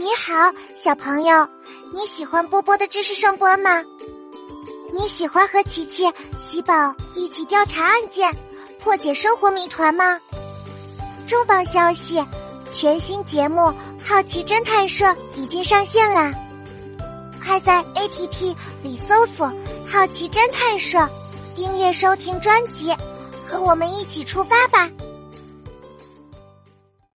你好小朋友你喜欢波波的知识声波吗？你喜欢和琪琪喜宝一起调查案件破解生活谜团吗？重磅消息全新节目好奇侦探社已经上线啦快在 app 里搜索好奇侦探社订阅收听专辑和我们一起出发吧。